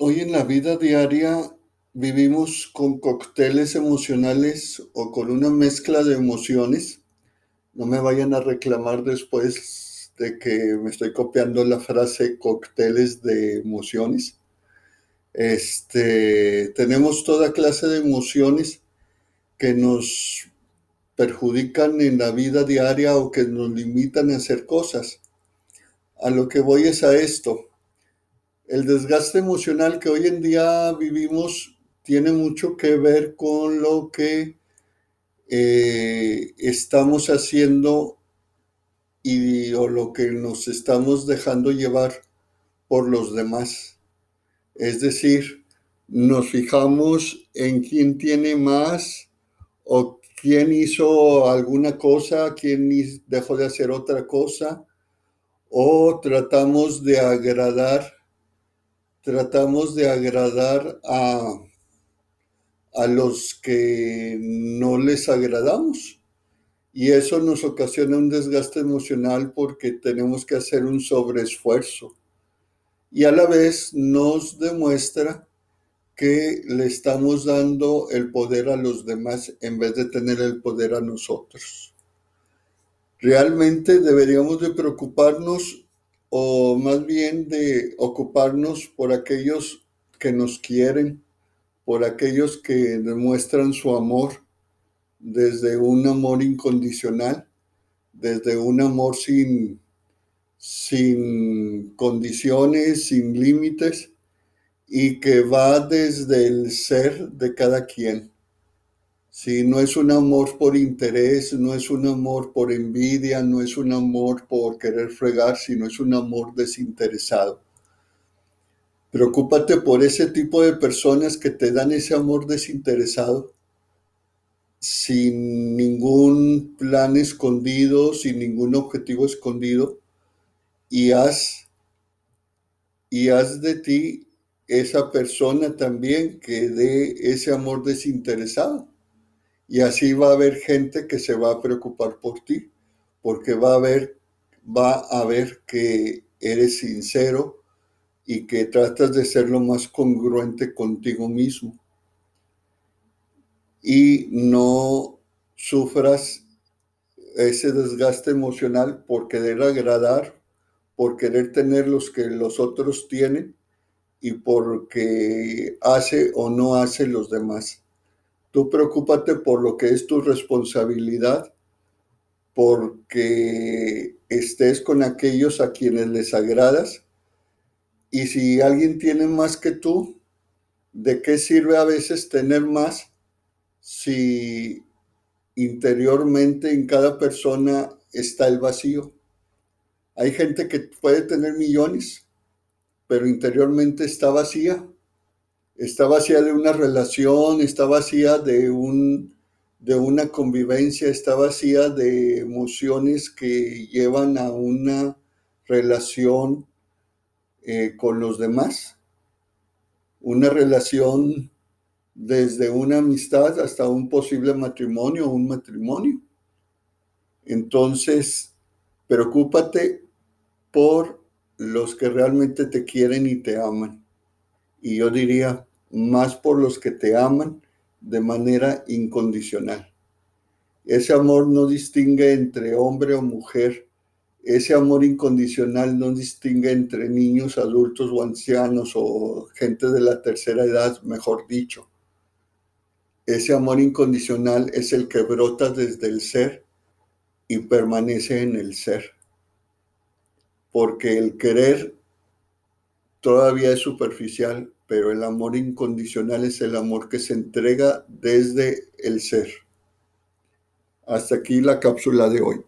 Hoy en la vida diaria vivimos con cócteles emocionales o con una mezcla de emociones. No me vayan a reclamar después de que me estoy copiando la frase cócteles de emociones. Este, tenemos toda clase de emociones que nos perjudican en la vida diaria o que nos limitan a hacer cosas. A lo que voy es a esto el desgaste emocional que hoy en día vivimos tiene mucho que ver con lo que eh, estamos haciendo y o lo que nos estamos dejando llevar por los demás. Es decir, nos fijamos en quién tiene más o quién hizo alguna cosa, quién dejó de hacer otra cosa, o tratamos de agradar tratamos de agradar a, a los que no les agradamos. Y eso nos ocasiona un desgaste emocional porque tenemos que hacer un sobreesfuerzo. Y a la vez nos demuestra que le estamos dando el poder a los demás en vez de tener el poder a nosotros. Realmente deberíamos de preocuparnos o más bien de ocuparnos por aquellos que nos quieren, por aquellos que demuestran su amor desde un amor incondicional, desde un amor sin, sin condiciones, sin límites, y que va desde el ser de cada quien. Si no es un amor por interés, no es un amor por envidia, no es un amor por querer fregar, sino es un amor desinteresado. Preocúpate por ese tipo de personas que te dan ese amor desinteresado, sin ningún plan escondido, sin ningún objetivo escondido, y haz, y haz de ti esa persona también que dé ese amor desinteresado. Y así va a haber gente que se va a preocupar por ti, porque va a ver, va a ver que eres sincero y que tratas de ser lo más congruente contigo mismo. Y no sufras ese desgaste emocional por querer agradar, por querer tener los que los otros tienen y porque hace o no hace los demás. Tú preocúpate por lo que es tu responsabilidad, porque estés con aquellos a quienes les agradas. Y si alguien tiene más que tú, ¿de qué sirve a veces tener más si interiormente en cada persona está el vacío? Hay gente que puede tener millones, pero interiormente está vacía está vacía de una relación, está vacía de, un, de una convivencia, está vacía de emociones que llevan a una relación eh, con los demás, una relación desde una amistad hasta un posible matrimonio o un matrimonio. Entonces, preocúpate por los que realmente te quieren y te aman. Y yo diría, más por los que te aman de manera incondicional. Ese amor no distingue entre hombre o mujer. Ese amor incondicional no distingue entre niños, adultos o ancianos o gente de la tercera edad, mejor dicho. Ese amor incondicional es el que brota desde el ser y permanece en el ser. Porque el querer todavía es superficial, pero el amor incondicional es el amor que se entrega desde el ser. Hasta aquí la cápsula de hoy.